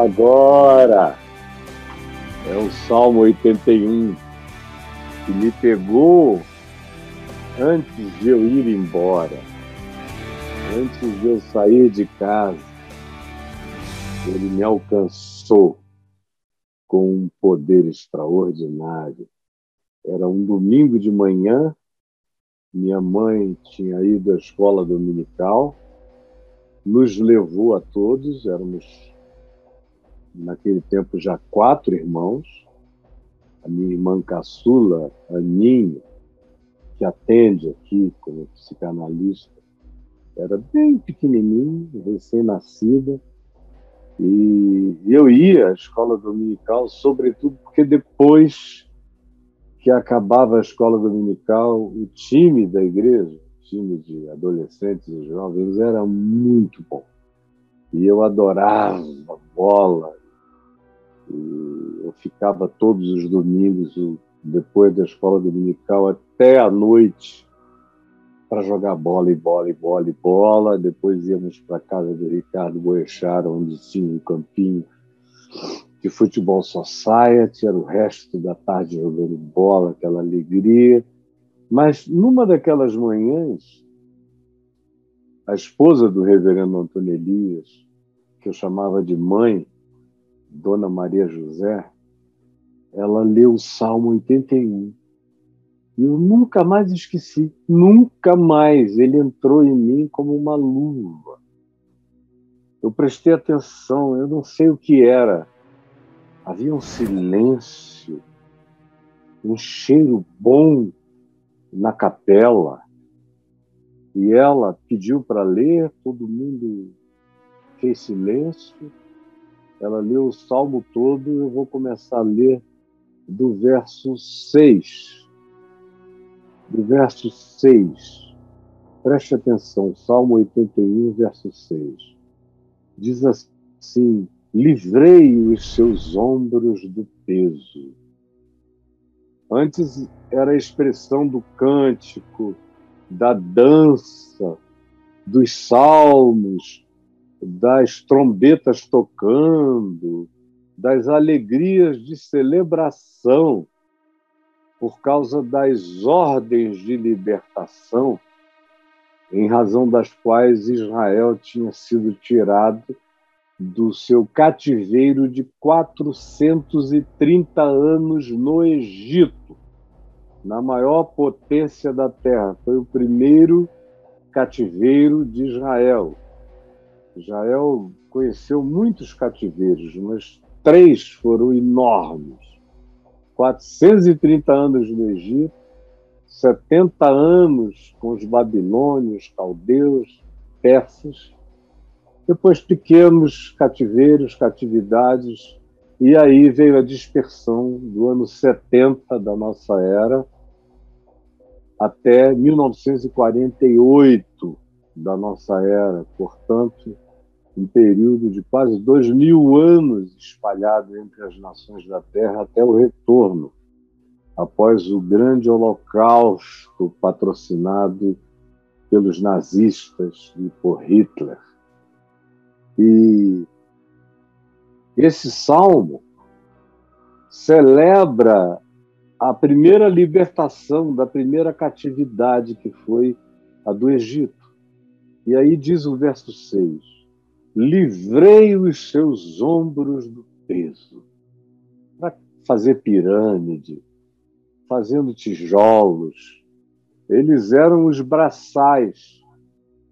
Agora é o Salmo 81 que me pegou antes de eu ir embora, antes de eu sair de casa. Ele me alcançou com um poder extraordinário. Era um domingo de manhã, minha mãe tinha ido à escola dominical, nos levou a todos, éramos naquele tempo já quatro irmãos, a minha irmã caçula, Aninha, que atende aqui como psicanalista, era bem pequenininha, recém-nascida, e eu ia à escola dominical, sobretudo porque depois que acabava a escola dominical, o time da igreja, o time de adolescentes e jovens, era muito bom. E eu adorava bola, eu ficava todos os domingos, depois da escola dominical, até a noite, para jogar bola e bola e bola e bola. Depois íamos para a casa do Ricardo Boechat, onde tinha um campinho de futebol society, era o resto da tarde jogando bola, aquela alegria. Mas numa daquelas manhãs, a esposa do reverendo Antônio Elias, que eu chamava de mãe, Dona Maria José, ela leu o Salmo 81. E eu nunca mais esqueci, nunca mais. Ele entrou em mim como uma luva. Eu prestei atenção, eu não sei o que era. Havia um silêncio, um cheiro bom na capela. E ela pediu para ler, todo mundo fez silêncio ela leu o salmo todo, eu vou começar a ler do verso 6. Do verso 6. Preste atenção, Salmo 81, verso 6. Diz assim: Livrei os seus ombros do peso. Antes era a expressão do cântico, da dança, dos salmos, das trombetas tocando, das alegrias de celebração, por causa das ordens de libertação, em razão das quais Israel tinha sido tirado do seu cativeiro de 430 anos no Egito, na maior potência da terra. Foi o primeiro cativeiro de Israel. Israel conheceu muitos cativeiros, mas três foram enormes. 430 anos no Egito, 70 anos com os babilônios, caldeus, persas, depois pequenos cativeiros, catividades, e aí veio a dispersão do ano 70 da nossa era até 1948 da nossa era, portanto, um período de quase dois mil anos espalhado entre as nações da Terra até o retorno, após o grande holocausto patrocinado pelos nazistas e por Hitler. E esse salmo celebra a primeira libertação da primeira catividade que foi a do Egito. E aí diz o verso 6: livrei os seus ombros do peso. Para fazer pirâmide, fazendo tijolos. Eles eram os braçais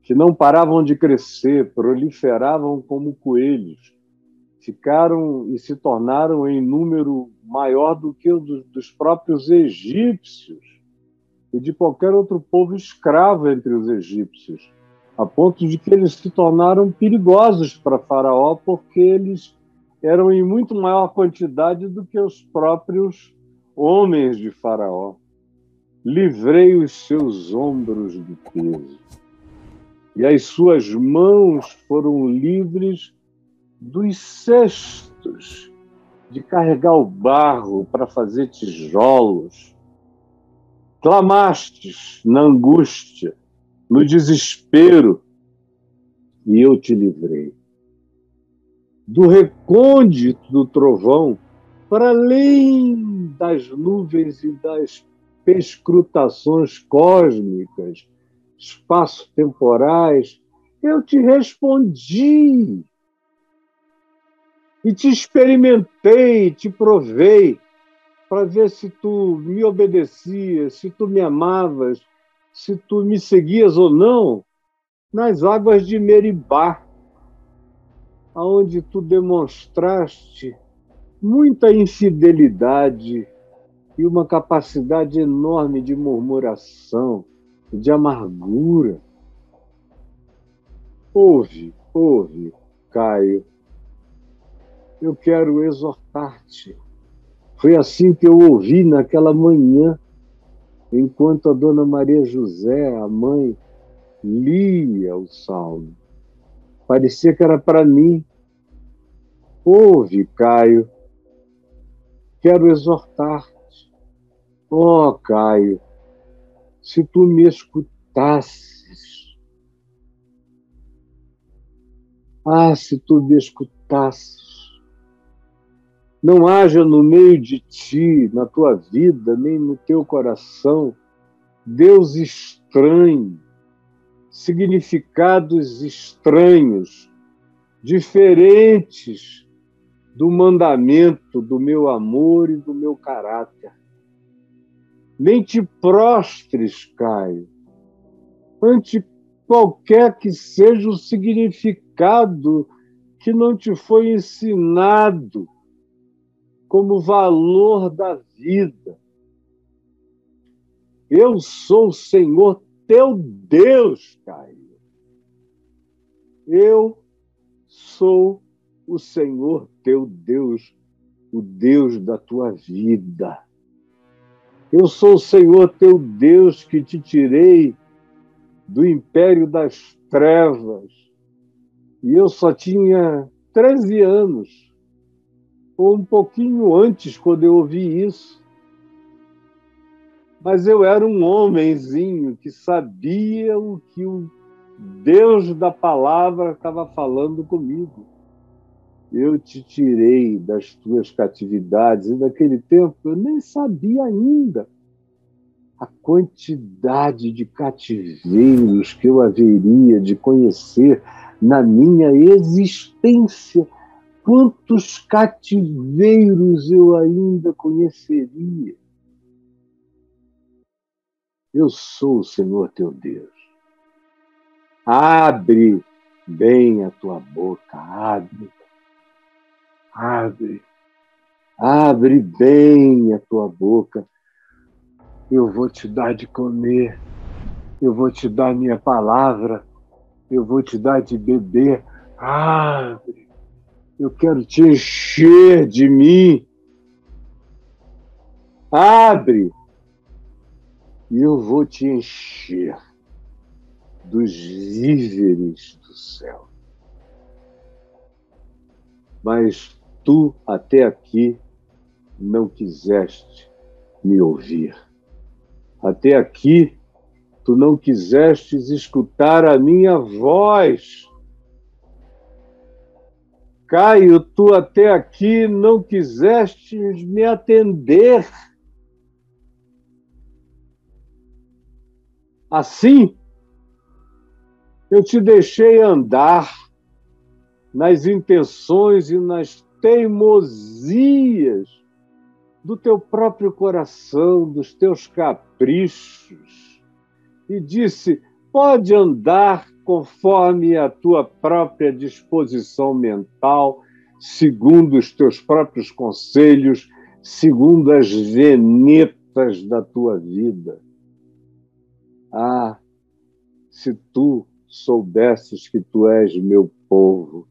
que não paravam de crescer, proliferavam como coelhos. Ficaram e se tornaram em número maior do que o dos próprios egípcios e de qualquer outro povo escravo entre os egípcios a ponto de que eles se tornaram perigosos para Faraó, porque eles eram em muito maior quantidade do que os próprios homens de Faraó. Livrei os seus ombros do peso, e as suas mãos foram livres dos cestos de carregar o barro para fazer tijolos. Clamastes na angústia, no desespero, e eu te livrei. do recôndito do trovão, para além das nuvens e das perscrutações cósmicas, espaço-temporais, eu te respondi. E te experimentei, te provei, para ver se tu me obedecias, se tu me amavas, se tu me seguias ou não, nas águas de Meribá, aonde tu demonstraste muita infidelidade e uma capacidade enorme de murmuração, de amargura. Ouve, ouve, Caio. Eu quero exortar-te. Foi assim que eu ouvi naquela manhã, enquanto a dona Maria José, a mãe, lia o salmo. Parecia que era para mim. Ouve, Caio. Quero exortar-te. Oh, Caio, se tu me escutasses. Ah, se tu me escutasses. Não haja no meio de ti, na tua vida, nem no teu coração, Deus estranho, significados estranhos, diferentes do mandamento do meu amor e do meu caráter. Nem te prostres, Caio, ante qualquer que seja o significado que não te foi ensinado como valor da vida. Eu sou o Senhor teu Deus, Caio. Eu sou o Senhor teu Deus, o Deus da tua vida. Eu sou o Senhor teu Deus que te tirei do império das trevas. E eu só tinha 13 anos, ou um pouquinho antes, quando eu ouvi isso. Mas eu era um homenzinho que sabia o que o Deus da palavra estava falando comigo. Eu te tirei das tuas catividades, e naquele tempo eu nem sabia ainda a quantidade de cativeiros que eu haveria de conhecer na minha existência. Quantos cativeiros eu ainda conheceria? Eu sou o Senhor teu Deus. Abre bem a tua boca, abre. Abre. Abre bem a tua boca. Eu vou te dar de comer. Eu vou te dar minha palavra. Eu vou te dar de beber. Abre. Eu quero te encher de mim. Abre e eu vou te encher dos víveres do céu. Mas tu até aqui não quiseste me ouvir. Até aqui tu não quisestes escutar a minha voz. Caio, tu até aqui não quisestes me atender. Assim, eu te deixei andar nas intenções e nas teimosias do teu próprio coração, dos teus caprichos, e disse: pode andar conforme a tua própria disposição mental, segundo os teus próprios conselhos, segundo as venetas da tua vida. Ah, se tu soubesses que tu és meu povo,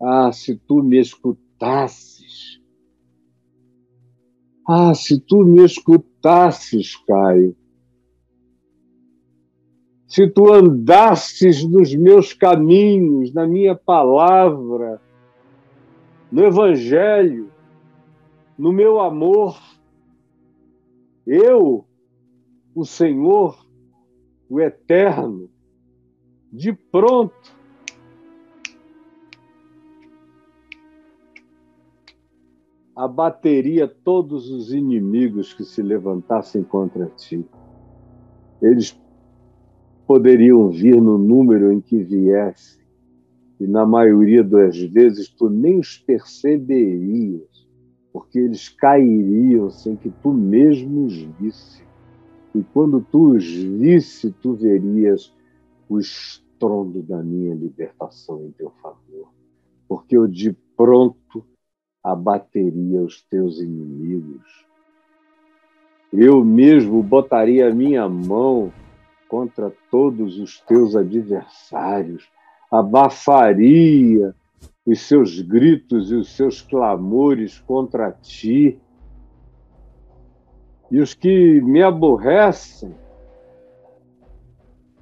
ah, se tu me escutasses, ah, se tu me escutasses, Caio, se tu andasses nos meus caminhos, na minha palavra, no Evangelho, no meu amor, eu, o Senhor, o eterno, de pronto, abateria todos os inimigos que se levantassem contra ti. Eles poderiam vir no número em que viessem, e na maioria das vezes tu nem os perceberias, porque eles cairiam sem que tu mesmo os visse. E quando tu os visse, tu verias o estrondo da minha libertação em teu favor, porque eu de pronto abateria os teus inimigos. Eu mesmo botaria a minha mão contra todos os teus adversários, abafaria os seus gritos e os seus clamores contra ti. E os que me aborrecem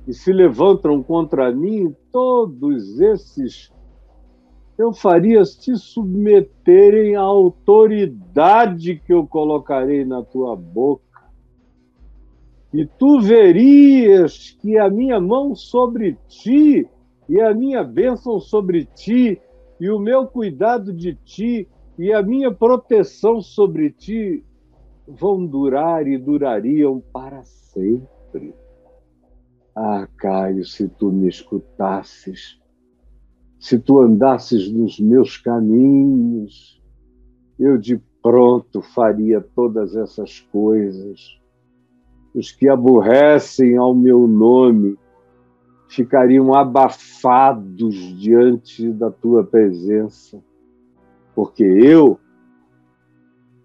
e se levantam contra mim, todos esses eu faria te submeterem à autoridade que eu colocarei na tua boca. E tu verias que a minha mão sobre ti, e a minha bênção sobre ti, e o meu cuidado de ti, e a minha proteção sobre ti vão durar e durariam para sempre. Ah, Caio, se tu me escutasses, se tu andasses nos meus caminhos, eu de pronto faria todas essas coisas. Os que aborrecem ao meu nome ficariam abafados diante da tua presença, porque eu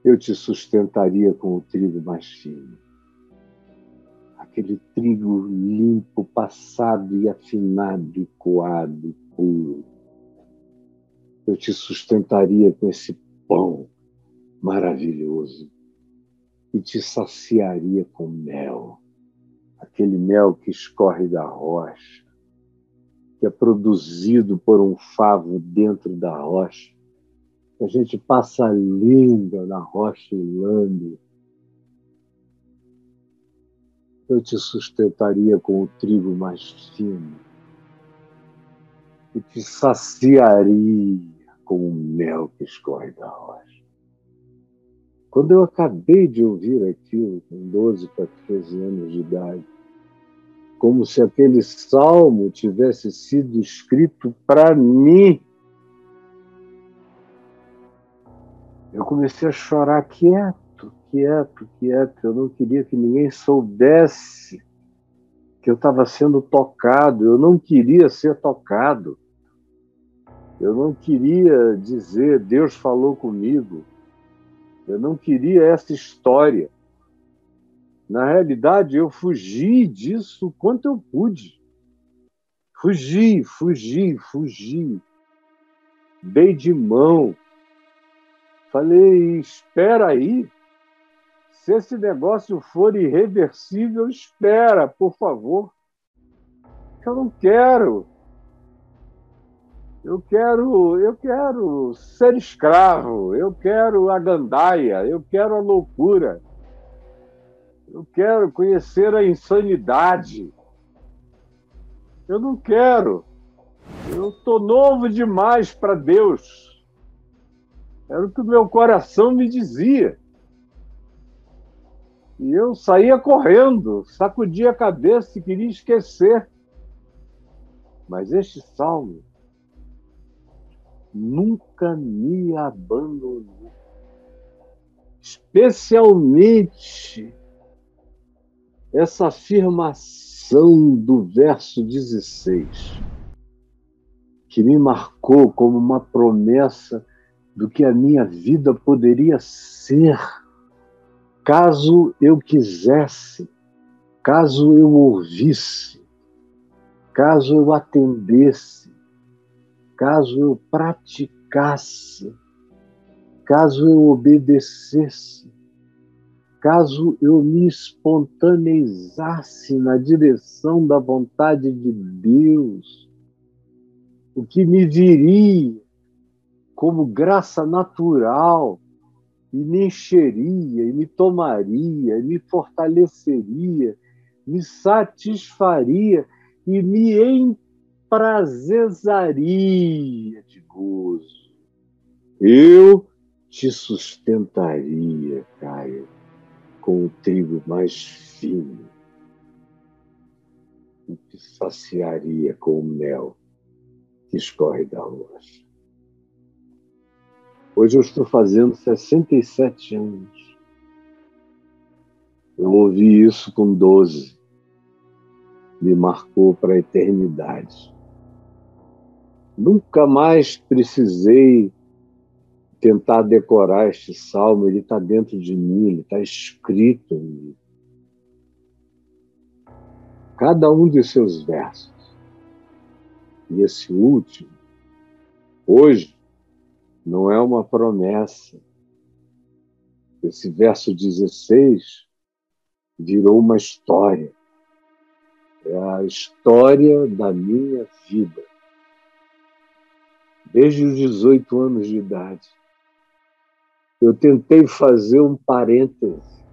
eu te sustentaria com o trigo mais fino. Aquele trigo limpo, passado e afinado e coado, puro. Eu te sustentaria com esse pão maravilhoso e te saciaria com mel, aquele mel que escorre da rocha, que é produzido por um favo dentro da rocha, a gente passa a língua na rocha e lambe. Eu te sustentaria com o trigo mais fino e te saciaria com o mel que escorre da rocha. Quando eu acabei de ouvir aquilo, com 12 para 13 anos de idade, como se aquele salmo tivesse sido escrito para mim, eu comecei a chorar quieto, quieto, quieto. Eu não queria que ninguém soubesse que eu estava sendo tocado, eu não queria ser tocado. Eu não queria dizer, Deus falou comigo. Eu não queria essa história. Na realidade, eu fugi disso o quanto eu pude. Fugi, fugi, fugi. Dei de mão. Falei, espera aí. Se esse negócio for irreversível, espera, por favor. Eu não quero. Eu quero, eu quero ser escravo, eu quero a gandaia, eu quero a loucura, eu quero conhecer a insanidade. Eu não quero. Eu estou novo demais para Deus. Era o que o meu coração me dizia. E eu saía correndo, sacudia a cabeça e queria esquecer. Mas este salmo nunca me abandonou. Especialmente essa afirmação do verso 16, que me marcou como uma promessa do que a minha vida poderia ser caso eu quisesse, caso eu ouvisse, caso eu atendesse, caso eu praticasse, caso eu obedecesse, caso eu me espontaneizasse na direção da vontade de Deus, o que me viria como graça natural e me encheria, e me tomaria, e me fortaleceria, me satisfaria e me emprazezaria de gozo. Eu te sustentaria, Caio, com o trigo mais fino e te saciaria com o mel que escorre da rocha. Hoje eu estou fazendo 67 anos. Eu ouvi isso com 12. Me marcou para a eternidade. Nunca mais precisei tentar decorar este salmo, ele está dentro de mim, ele está escrito em mim. Cada um de seus versos. E esse último, hoje, não é uma promessa. Esse verso 16 virou uma história. É a história da minha vida. Desde os 18 anos de idade, eu tentei fazer um parêntese.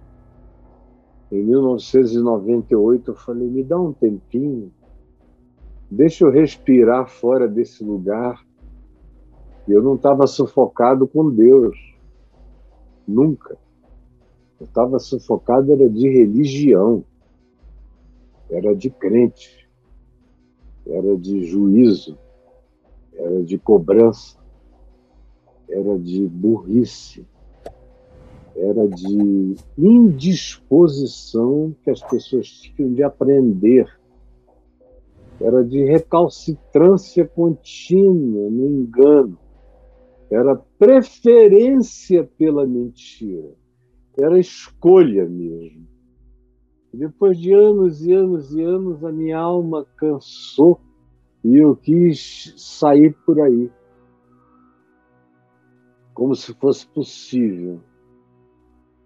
Em 1998, eu falei: me dá um tempinho, deixa eu respirar fora desse lugar eu não estava sufocado com Deus. Nunca. Eu estava sufocado era de religião. Era de crente. Era de juízo. Era de cobrança. Era de burrice. Era de indisposição que as pessoas tinham de aprender era de recalcitrância contínua no engano, era preferência pela mentira. Era escolha mesmo. Depois de anos e anos e anos, a minha alma cansou e eu quis sair por aí. Como se fosse possível.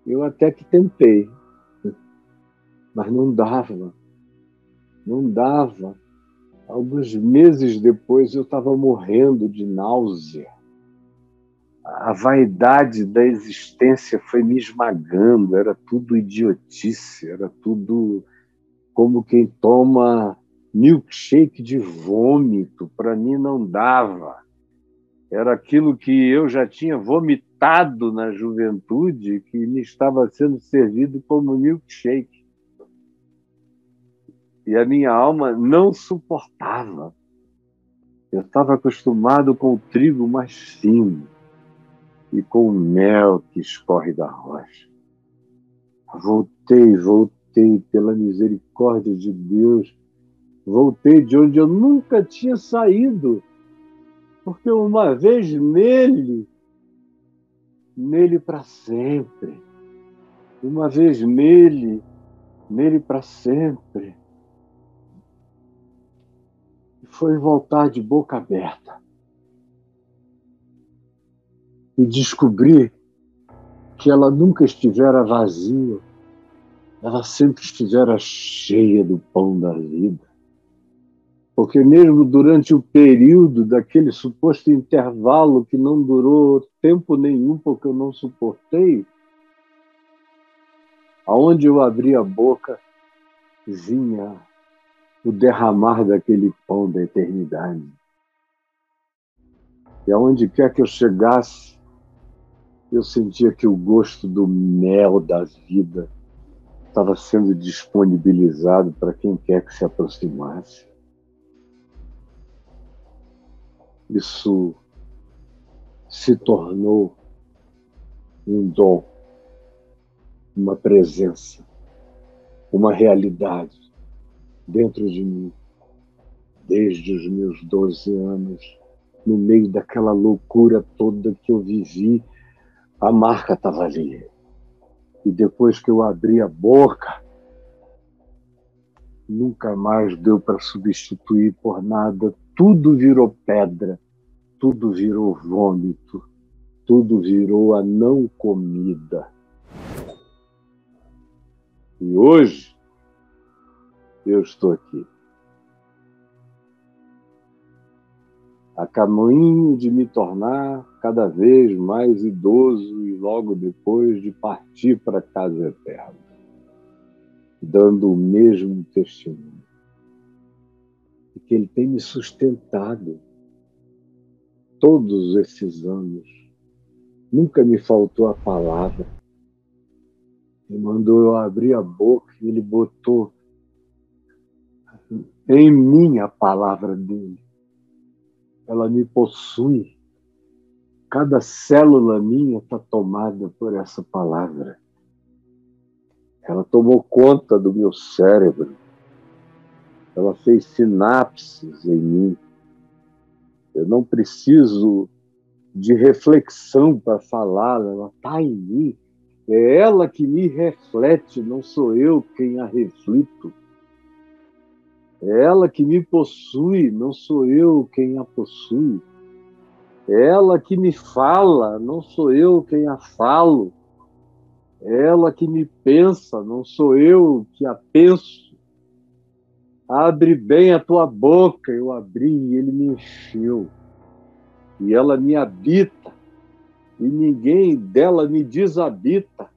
Eu até que tentei, mas não dava. Não dava. Alguns meses depois eu estava morrendo de náusea a vaidade da existência foi me esmagando, era tudo idiotice, era tudo como quem toma milkshake de vômito, para mim não dava. Era aquilo que eu já tinha vomitado na juventude, que me estava sendo servido como milkshake. E a minha alma não suportava. Eu estava acostumado com o trigo mais fino e com o mel que escorre da rocha. Voltei, voltei pela misericórdia de Deus, voltei de onde eu nunca tinha saído, porque uma vez nele, nele para sempre, uma vez nele, nele para sempre. Foi voltar de boca aberta e descobrir que ela nunca estivera vazia, ela sempre estivera cheia do pão da vida. Porque mesmo durante o período daquele suposto intervalo que não durou tempo nenhum, porque eu não suportei, aonde eu abri a boca, vinha o derramar daquele pão da eternidade. E aonde quer que eu chegasse, eu sentia que o gosto do mel da vida estava sendo disponibilizado para quem quer que se aproximasse. Isso se tornou um dom, uma presença, uma realidade dentro de mim, desde os meus 12 anos, no meio daquela loucura toda que eu vivi a marca estava ali. E depois que eu abri a boca, nunca mais deu para substituir por nada. Tudo virou pedra, tudo virou vômito, tudo virou a não comida. E hoje eu estou aqui. a caminho de me tornar cada vez mais idoso e logo depois de partir para a casa eterna, dando o mesmo testemunho. Que Ele tem me sustentado todos esses anos, Nunca me faltou a palavra. Ele mandou eu abrir a boca e ele botou em mim a palavra dele. Ela me possui. Cada célula minha está tomada por essa palavra. Ela tomou conta do meu cérebro. Ela fez sinapses em mim. Eu não preciso de reflexão para falar, ela está em mim. É ela que me reflete, não sou eu quem a reflito. É ela que me possui, não sou eu quem a possui. É ela que me fala, não sou eu quem a falo. É ela que me pensa, não sou eu que a penso. Abre bem a tua boca, eu abri e ele me encheu. E ela me habita, e ninguém dela me desabita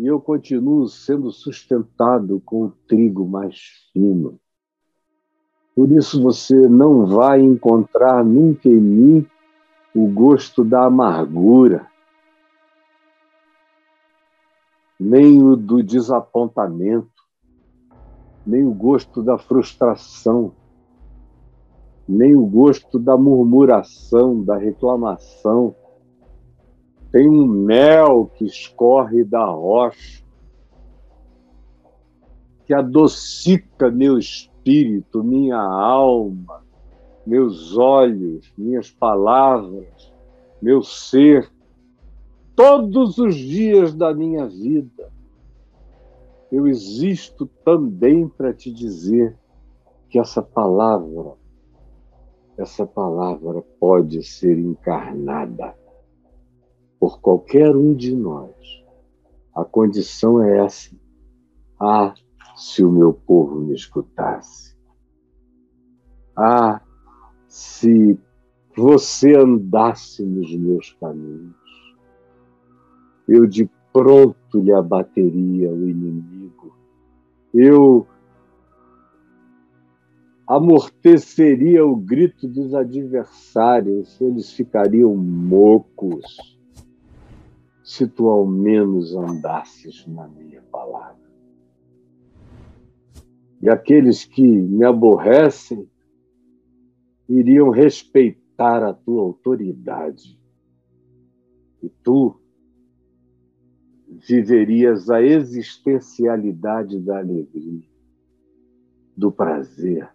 e eu continuo sendo sustentado com o trigo mais fino. Por isso você não vai encontrar nunca em mim o gosto da amargura, nem o do desapontamento, nem o gosto da frustração, nem o gosto da murmuração, da reclamação tem um mel que escorre da rocha, que adocica meu espírito, minha alma, meus olhos, minhas palavras, meu ser, todos os dias da minha vida. Eu existo também para te dizer que essa palavra, essa palavra pode ser encarnada por qualquer um de nós. A condição é essa. Ah, se o meu povo me escutasse. Ah, se você andasse nos meus caminhos. Eu de pronto lhe abateria o inimigo. Eu amorteceria o grito dos adversários, eles ficariam mocos se tu ao menos andasses na minha palavra. E aqueles que me aborrecem iriam respeitar a tua autoridade. E tu viverias a existencialidade da alegria, do prazer.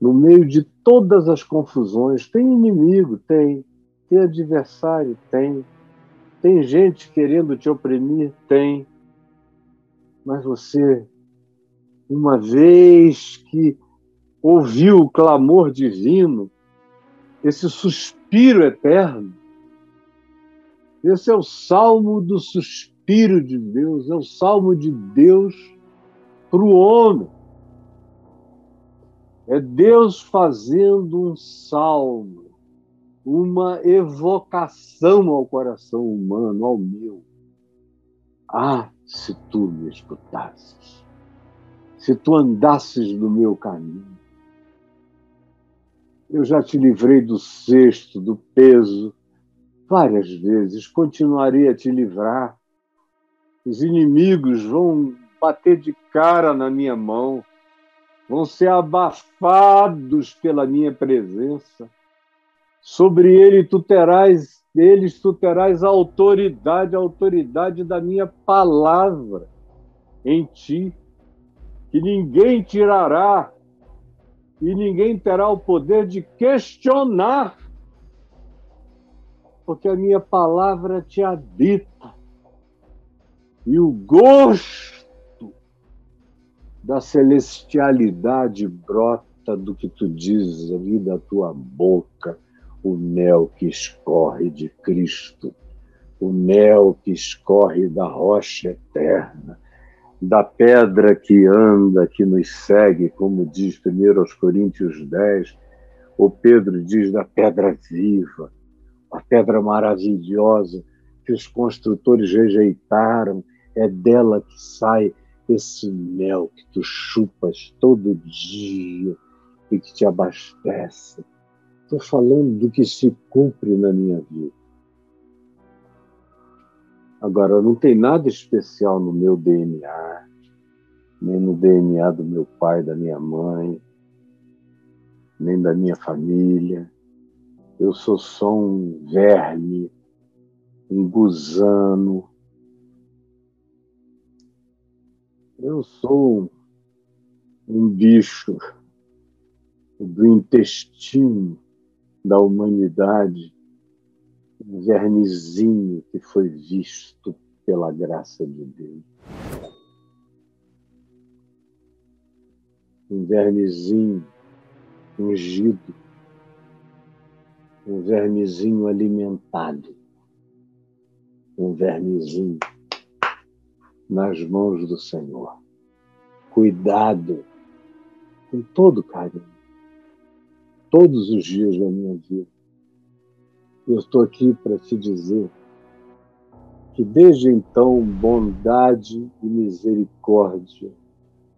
No meio de todas as confusões, tem inimigo? Tem. Tem adversário? Tem tem gente querendo te oprimir? Tem. Mas você, uma vez que ouviu o clamor divino, esse suspiro eterno, esse é o salmo do suspiro de Deus, é o salmo de Deus para o homem. É Deus fazendo um salmo uma evocação ao coração humano, ao meu. Ah, se tu me escutasses, se tu andasses no meu caminho. Eu já te livrei do cesto, do peso, várias vezes, continuarei a te livrar. Os inimigos vão bater de cara na minha mão, vão ser abafados pela minha presença sobre ele tu terás, eles tu terás a autoridade, a autoridade da minha palavra em ti, que ninguém tirará e ninguém terá o poder de questionar, porque a minha palavra te habita. E o gosto da celestialidade brota do que tu dizes ali da tua boca. O mel que escorre de Cristo, o mel que escorre da rocha eterna, da pedra que anda, que nos segue, como diz 1 Coríntios 10, o Pedro diz da pedra viva, a pedra maravilhosa que os construtores rejeitaram, é dela que sai esse mel que tu chupas todo dia e que te abastece Estou falando do que se cumpre na minha vida. Agora, não tem nada especial no meu DNA, nem no DNA do meu pai, da minha mãe, nem da minha família. Eu sou só um verme, um gusano. Eu sou um bicho do intestino da humanidade, um vermezinho que foi visto pela graça de Deus. Um vermezinho ungido, um vermezinho alimentado, um vermezinho nas mãos do Senhor. Cuidado com todo carinho, todos os dias da minha vida. Eu estou aqui para te dizer que desde então bondade e misericórdia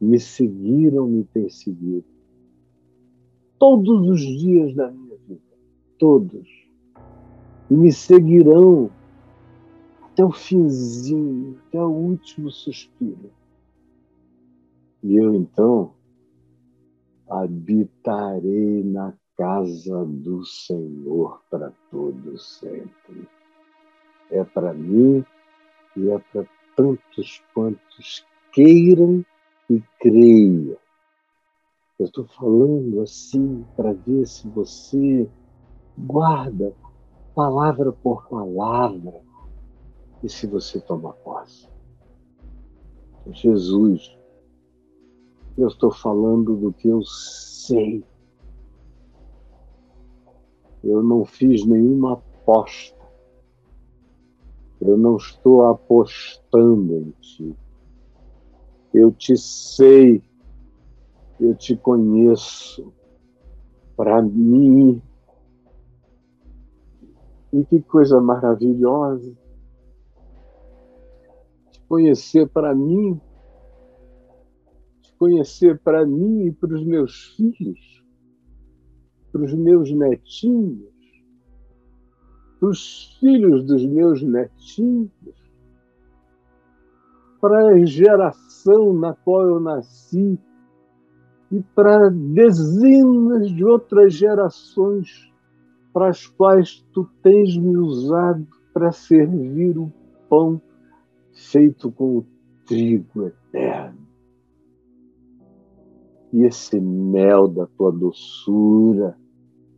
me seguiram, me perseguiram. Todos os dias da minha todos. E me seguirão até o finzinho, até o último suspiro. E eu então habitarei na casa do Senhor para todos sempre. É para mim e é para tantos quantos queiram e creiam. Eu estou falando assim para ver se você guarda palavra por palavra e se você toma posse. Jesus eu estou falando do que eu sei. Eu não fiz nenhuma aposta. Eu não estou apostando em ti. Eu te sei. Eu te conheço. Para mim. E que coisa maravilhosa. Te conhecer para mim. Conhecer para mim e para os meus filhos, para os meus netinhos, para os filhos dos meus netinhos, para a geração na qual eu nasci. E para dezenas de outras gerações para as quais tu tens me usado para servir o pão feito com o trigo eterno e esse mel da tua doçura,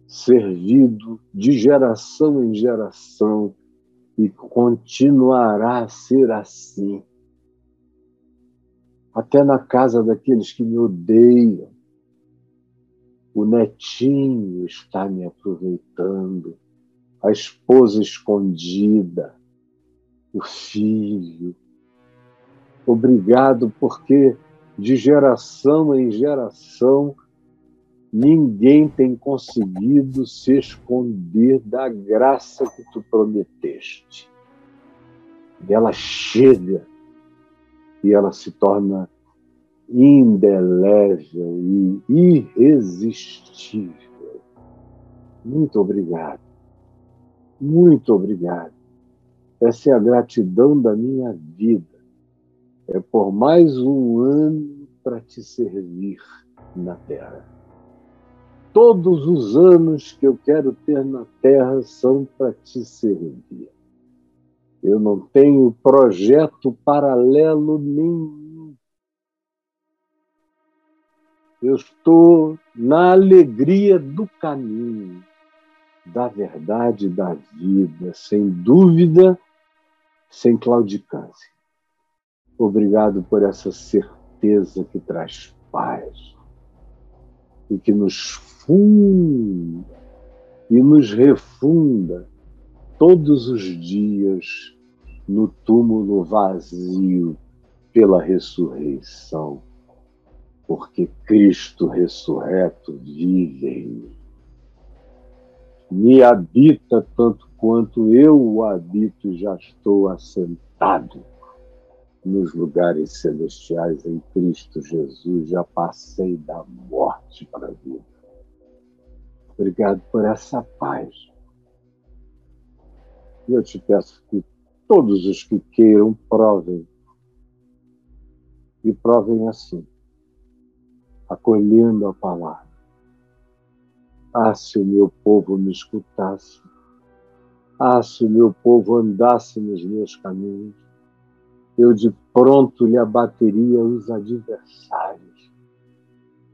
servido de geração em geração, e continuará a ser assim. Até na casa daqueles que me odeiam, o netinho está me aproveitando, a esposa escondida, o filho. Obrigado porque de geração em geração, ninguém tem conseguido se esconder da graça que tu prometeste. E ela chega e ela se torna indelével e irresistível. Muito obrigado. Muito obrigado. Essa é a gratidão da minha vida é por mais um ano para te servir na terra. Todos os anos que eu quero ter na terra são para te servir. Eu não tenho projeto paralelo nenhum. Eu estou na alegria do caminho, da verdade da vida, sem dúvida, sem claudicância. Obrigado por essa certeza que traz paz e que nos funda e nos refunda todos os dias no túmulo vazio pela ressurreição, porque Cristo ressurreto vive em mim. Me habita tanto quanto eu o habito e já estou assentado nos lugares celestiais em Cristo Jesus, já passei da morte para a vida. Obrigado por essa paz. E eu te peço que todos os que queiram provem. E provem assim, acolhendo a palavra. Ah, se o meu povo me escutasse. Ah, se o meu povo andasse nos meus caminhos, eu de pronto lhe abateria os adversários.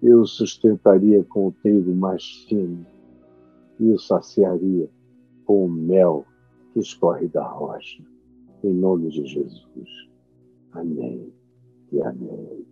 Eu sustentaria com o trigo mais fino e o saciaria com o mel que escorre da rocha. Em nome de Jesus. Amém e amém.